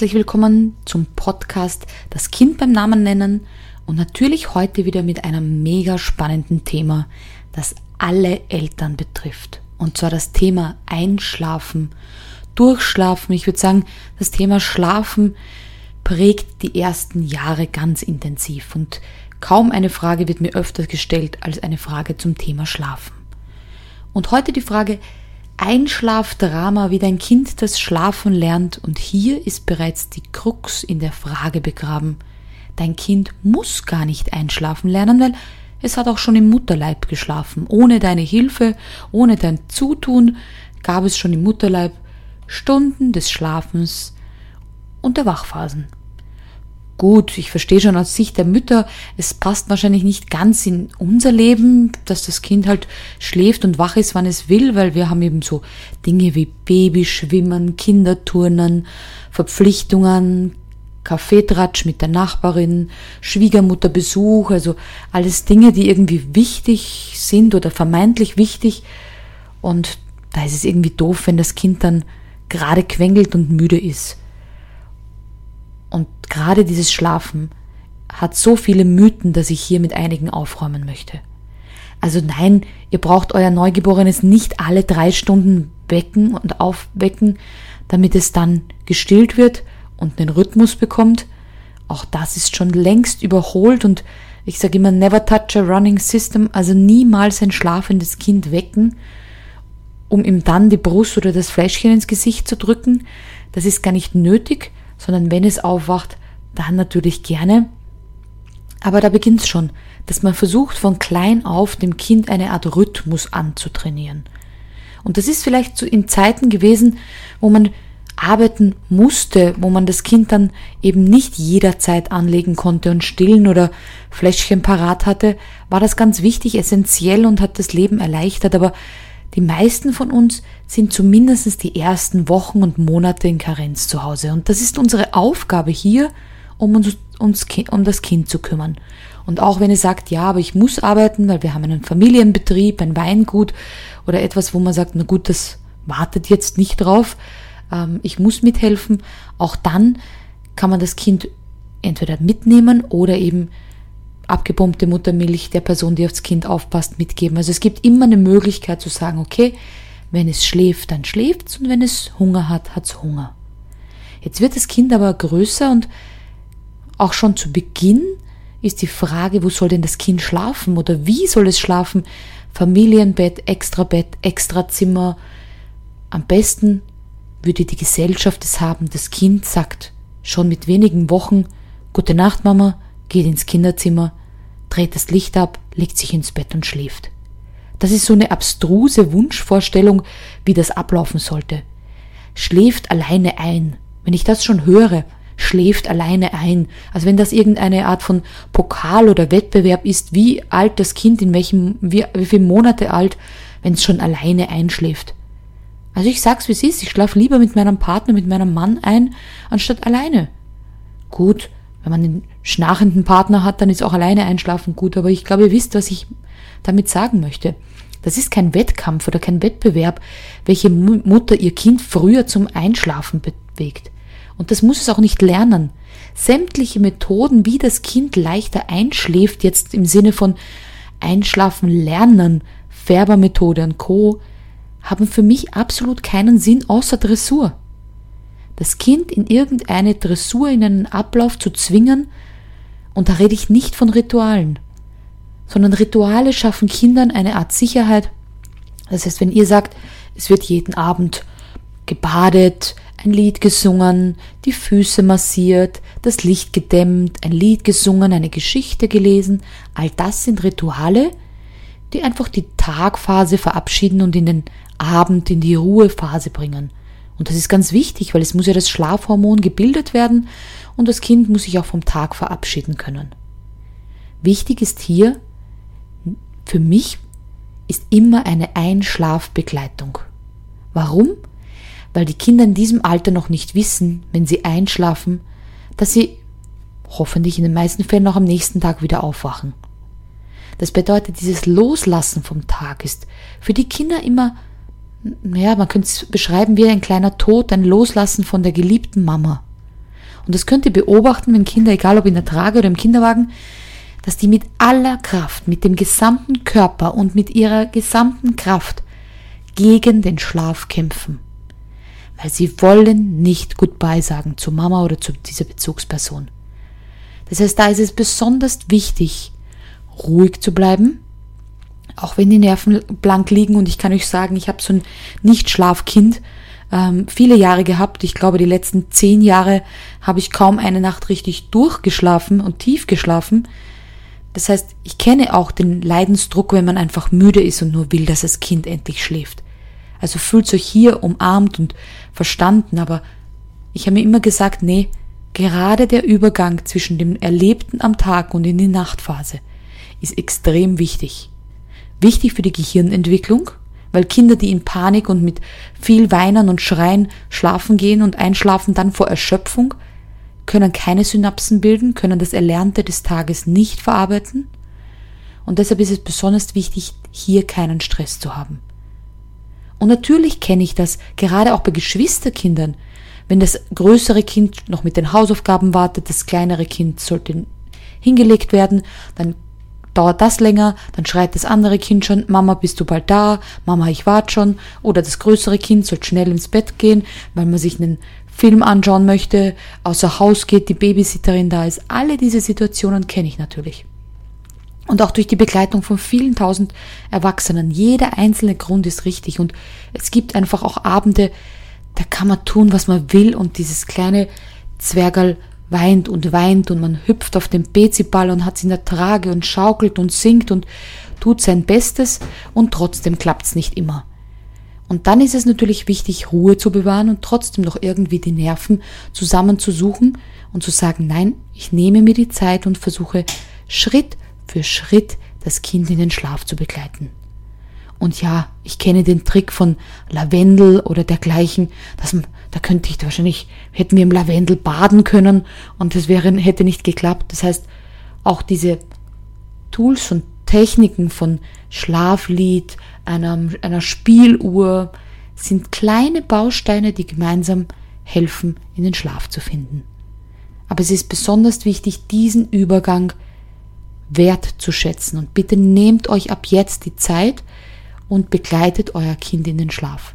herzlich willkommen zum Podcast Das Kind beim Namen nennen und natürlich heute wieder mit einem mega spannenden Thema, das alle Eltern betrifft. Und zwar das Thema Einschlafen, Durchschlafen. Ich würde sagen, das Thema Schlafen prägt die ersten Jahre ganz intensiv und kaum eine Frage wird mir öfter gestellt als eine Frage zum Thema Schlafen. Und heute die Frage, Einschlafdrama wie dein Kind das Schlafen lernt und hier ist bereits die Krux in der Frage begraben. Dein Kind muss gar nicht einschlafen lernen, weil es hat auch schon im Mutterleib geschlafen. Ohne deine Hilfe, ohne dein Zutun gab es schon im Mutterleib Stunden des Schlafens und der Wachphasen gut, ich verstehe schon aus Sicht der Mütter, es passt wahrscheinlich nicht ganz in unser Leben, dass das Kind halt schläft und wach ist, wann es will, weil wir haben eben so Dinge wie Babyschwimmen, Kinderturnen, Verpflichtungen, Kaffeetratsch mit der Nachbarin, Schwiegermutterbesuch, also alles Dinge, die irgendwie wichtig sind oder vermeintlich wichtig. Und da ist es irgendwie doof, wenn das Kind dann gerade quengelt und müde ist. Gerade dieses Schlafen hat so viele Mythen, dass ich hier mit einigen aufräumen möchte. Also nein, ihr braucht euer Neugeborenes nicht alle drei Stunden wecken und aufwecken, damit es dann gestillt wird und den Rhythmus bekommt. Auch das ist schon längst überholt und ich sage immer, never touch a running system, also niemals ein schlafendes Kind wecken, um ihm dann die Brust oder das Fläschchen ins Gesicht zu drücken. Das ist gar nicht nötig sondern wenn es aufwacht, dann natürlich gerne. Aber da beginnt es schon, dass man versucht, von klein auf dem Kind eine Art Rhythmus anzutrainieren. Und das ist vielleicht so in Zeiten gewesen, wo man arbeiten musste, wo man das Kind dann eben nicht jederzeit anlegen konnte und stillen oder Fläschchen parat hatte, war das ganz wichtig, essentiell und hat das Leben erleichtert. Aber die meisten von uns sind zumindest die ersten Wochen und Monate in Karenz zu Hause. Und das ist unsere Aufgabe hier, um uns, uns um das Kind zu kümmern. Und auch wenn es sagt, ja, aber ich muss arbeiten, weil wir haben einen Familienbetrieb, ein Weingut oder etwas, wo man sagt, na gut, das wartet jetzt nicht drauf, ähm, ich muss mithelfen, auch dann kann man das Kind entweder mitnehmen oder eben abgepumpte Muttermilch der Person, die aufs Kind aufpasst, mitgeben. Also es gibt immer eine Möglichkeit zu sagen, okay, wenn es schläft, dann schläft es und wenn es Hunger hat, hat es Hunger. Jetzt wird das Kind aber größer und auch schon zu Beginn ist die Frage, wo soll denn das Kind schlafen oder wie soll es schlafen? Familienbett, extra Bett, extra Zimmer. Am besten würde die Gesellschaft es haben, das Kind sagt schon mit wenigen Wochen Gute Nacht, Mama, geht ins Kinderzimmer, dreht das Licht ab, legt sich ins Bett und schläft. Das ist so eine abstruse Wunschvorstellung, wie das ablaufen sollte. Schläft alleine ein. Wenn ich das schon höre, schläft alleine ein. Also wenn das irgendeine Art von Pokal oder Wettbewerb ist, wie alt das Kind, in welchem, wie, wie viele Monate alt, wenn es schon alleine einschläft. Also ich sag's wie es ist, ich schlaf lieber mit meinem Partner, mit meinem Mann ein, anstatt alleine. Gut, wenn man einen schnarchenden Partner hat, dann ist auch alleine einschlafen gut, aber ich glaube, ihr wisst, was ich damit sagen möchte. Das ist kein Wettkampf oder kein Wettbewerb, welche Mutter ihr Kind früher zum Einschlafen bewegt. Und das muss es auch nicht lernen. Sämtliche Methoden, wie das Kind leichter einschläft, jetzt im Sinne von Einschlafen lernen, Färbermethode und Co., haben für mich absolut keinen Sinn außer Dressur das Kind in irgendeine Dressur, in einen Ablauf zu zwingen, und da rede ich nicht von Ritualen, sondern Rituale schaffen Kindern eine Art Sicherheit. Das heißt, wenn ihr sagt, es wird jeden Abend gebadet, ein Lied gesungen, die Füße massiert, das Licht gedämmt, ein Lied gesungen, eine Geschichte gelesen, all das sind Rituale, die einfach die Tagphase verabschieden und in den Abend, in die Ruhephase bringen. Und das ist ganz wichtig, weil es muss ja das Schlafhormon gebildet werden und das Kind muss sich auch vom Tag verabschieden können. Wichtig ist hier, für mich ist immer eine Einschlafbegleitung. Warum? Weil die Kinder in diesem Alter noch nicht wissen, wenn sie einschlafen, dass sie hoffentlich in den meisten Fällen auch am nächsten Tag wieder aufwachen. Das bedeutet, dieses Loslassen vom Tag ist für die Kinder immer ja, man könnte es beschreiben wie ein kleiner Tod, ein Loslassen von der geliebten Mama. Und das könnt ihr beobachten, wenn Kinder, egal ob in der Trage oder im Kinderwagen, dass die mit aller Kraft, mit dem gesamten Körper und mit ihrer gesamten Kraft gegen den Schlaf kämpfen. Weil sie wollen nicht Goodbye sagen zu Mama oder zu dieser Bezugsperson. Das heißt, da ist es besonders wichtig, ruhig zu bleiben, auch wenn die Nerven blank liegen und ich kann euch sagen, ich habe so ein Nicht-Schlafkind ähm, viele Jahre gehabt. Ich glaube, die letzten zehn Jahre habe ich kaum eine Nacht richtig durchgeschlafen und tief geschlafen. Das heißt, ich kenne auch den Leidensdruck, wenn man einfach müde ist und nur will, dass das Kind endlich schläft. Also fühlt euch hier umarmt und verstanden, aber ich habe mir immer gesagt, nee, gerade der Übergang zwischen dem Erlebten am Tag und in die Nachtphase ist extrem wichtig. Wichtig für die Gehirnentwicklung, weil Kinder, die in Panik und mit viel Weinen und Schreien schlafen gehen und einschlafen dann vor Erschöpfung, können keine Synapsen bilden, können das Erlernte des Tages nicht verarbeiten. Und deshalb ist es besonders wichtig, hier keinen Stress zu haben. Und natürlich kenne ich das, gerade auch bei Geschwisterkindern, wenn das größere Kind noch mit den Hausaufgaben wartet, das kleinere Kind sollte hingelegt werden, dann dauert das länger, dann schreit das andere Kind schon, Mama, bist du bald da? Mama, ich warte schon. Oder das größere Kind soll schnell ins Bett gehen, weil man sich einen Film anschauen möchte, außer Haus geht, die Babysitterin da ist. Alle diese Situationen kenne ich natürlich. Und auch durch die Begleitung von vielen tausend Erwachsenen. Jeder einzelne Grund ist richtig. Und es gibt einfach auch Abende, da kann man tun, was man will. Und dieses kleine Zwergerl weint und weint und man hüpft auf dem Beziball und hat sie in der Trage und schaukelt und singt und tut sein Bestes und trotzdem klappt's nicht immer. Und dann ist es natürlich wichtig, Ruhe zu bewahren und trotzdem noch irgendwie die Nerven zusammenzusuchen und zu sagen, nein, ich nehme mir die Zeit und versuche Schritt für Schritt das Kind in den Schlaf zu begleiten. Und ja, ich kenne den Trick von Lavendel oder dergleichen, dass man, da könnte ich wahrscheinlich, hätten wir im Lavendel baden können und das wäre, hätte nicht geklappt. Das heißt, auch diese Tools und Techniken von Schlaflied, einer, einer Spieluhr sind kleine Bausteine, die gemeinsam helfen, in den Schlaf zu finden. Aber es ist besonders wichtig, diesen Übergang wertzuschätzen. Und bitte nehmt euch ab jetzt die Zeit, und begleitet euer Kind in den Schlaf.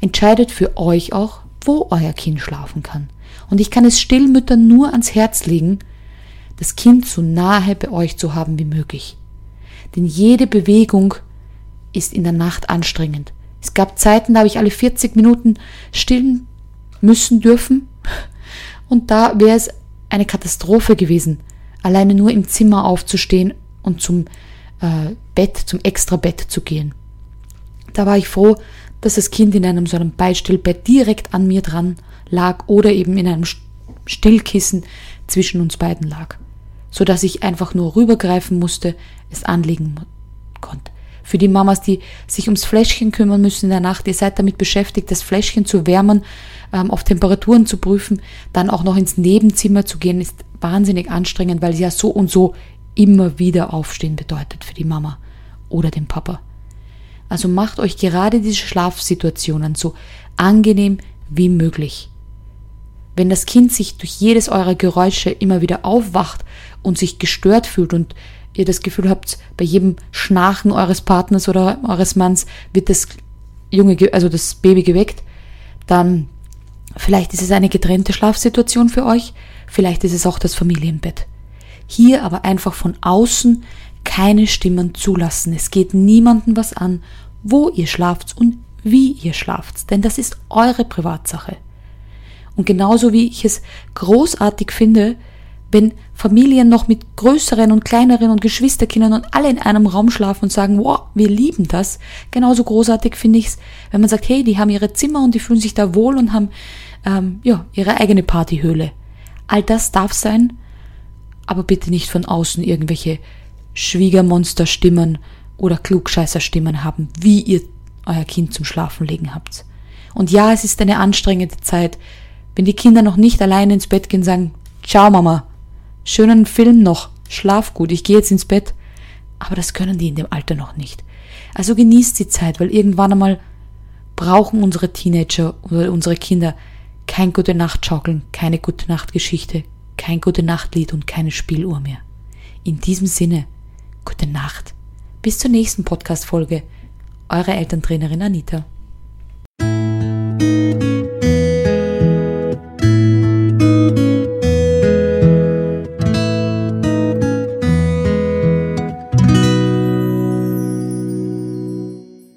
Entscheidet für euch auch, wo euer Kind schlafen kann. Und ich kann es Stillmüttern nur ans Herz legen, das Kind so nahe bei euch zu haben wie möglich. Denn jede Bewegung ist in der Nacht anstrengend. Es gab Zeiten, da habe ich alle 40 Minuten stillen müssen dürfen. Und da wäre es eine Katastrophe gewesen, alleine nur im Zimmer aufzustehen und zum äh, Bett, zum Extrabett zu gehen. Da war ich froh, dass das Kind in einem so einem Beistellbett direkt an mir dran lag oder eben in einem Stillkissen zwischen uns beiden lag, so dass ich einfach nur rübergreifen musste, es anlegen konnte. Für die Mamas, die sich ums Fläschchen kümmern müssen in der Nacht, ihr seid damit beschäftigt, das Fläschchen zu wärmen, ähm, auf Temperaturen zu prüfen, dann auch noch ins Nebenzimmer zu gehen, ist wahnsinnig anstrengend, weil ja so und so immer wieder aufstehen bedeutet für die Mama oder den Papa. Also macht euch gerade diese Schlafsituationen so angenehm wie möglich. Wenn das Kind sich durch jedes eurer Geräusche immer wieder aufwacht und sich gestört fühlt und ihr das Gefühl habt, bei jedem Schnarchen eures Partners oder eures Manns wird das Junge, also das Baby geweckt, dann vielleicht ist es eine getrennte Schlafsituation für euch, vielleicht ist es auch das Familienbett. Hier aber einfach von außen keine Stimmen zulassen. Es geht niemandem was an, wo ihr schlaft und wie ihr schlaft, denn das ist eure Privatsache. Und genauso wie ich es großartig finde, wenn Familien noch mit größeren und kleineren und Geschwisterkindern und alle in einem Raum schlafen und sagen, wow, wir lieben das. Genauso großartig finde ich es, wenn man sagt, hey, die haben ihre Zimmer und die fühlen sich da wohl und haben ähm, ja ihre eigene Partyhöhle. All das darf sein, aber bitte nicht von außen irgendwelche Schwiegermonsterstimmen oder Klugscheißerstimmen haben, wie ihr euer Kind zum Schlafen legen habt. Und ja, es ist eine anstrengende Zeit, wenn die Kinder noch nicht alleine ins Bett gehen, sagen, ciao Mama, schönen Film noch, schlaf gut, ich gehe jetzt ins Bett. Aber das können die in dem Alter noch nicht. Also genießt die Zeit, weil irgendwann einmal brauchen unsere Teenager oder unsere Kinder kein gute Nacht schaukeln, keine gute Nacht Geschichte, kein gute Nachtlied und keine Spieluhr mehr. In diesem Sinne, gute Nacht. Bis zur nächsten Podcast Folge. Eure Elterntrainerin Anita.